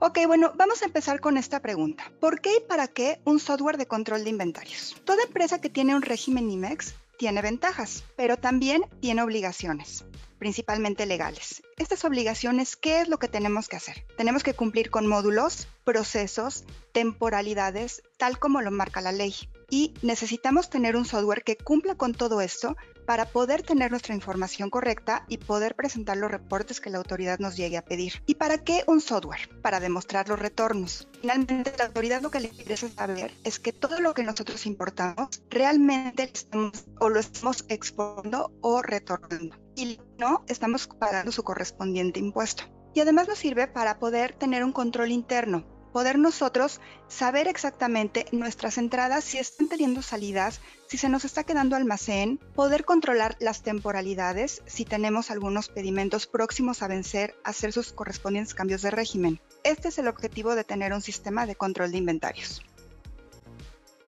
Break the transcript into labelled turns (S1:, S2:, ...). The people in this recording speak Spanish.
S1: Ok, bueno, vamos a empezar con esta pregunta. ¿Por qué y para qué un software de control de inventarios? Toda empresa que tiene un régimen IMEX tiene ventajas, pero también tiene obligaciones principalmente legales. Estas obligaciones, ¿qué es lo que tenemos que hacer? Tenemos que cumplir con módulos, procesos, temporalidades, tal como lo marca la ley. Y necesitamos tener un software que cumpla con todo esto para poder tener nuestra información correcta y poder presentar los reportes que la autoridad nos llegue a pedir. ¿Y para qué un software? Para demostrar los retornos. Finalmente, la autoridad lo que le interesa saber es que todo lo que nosotros importamos realmente estamos, o lo estamos exportando o retornando. Y no, estamos pagando su correspondiente impuesto. Y además nos sirve para poder tener un control interno poder nosotros saber exactamente nuestras entradas, si están teniendo salidas, si se nos está quedando almacén, poder controlar las temporalidades, si tenemos algunos pedimentos próximos a vencer, hacer sus correspondientes cambios de régimen. Este es el objetivo de tener un sistema de control de inventarios.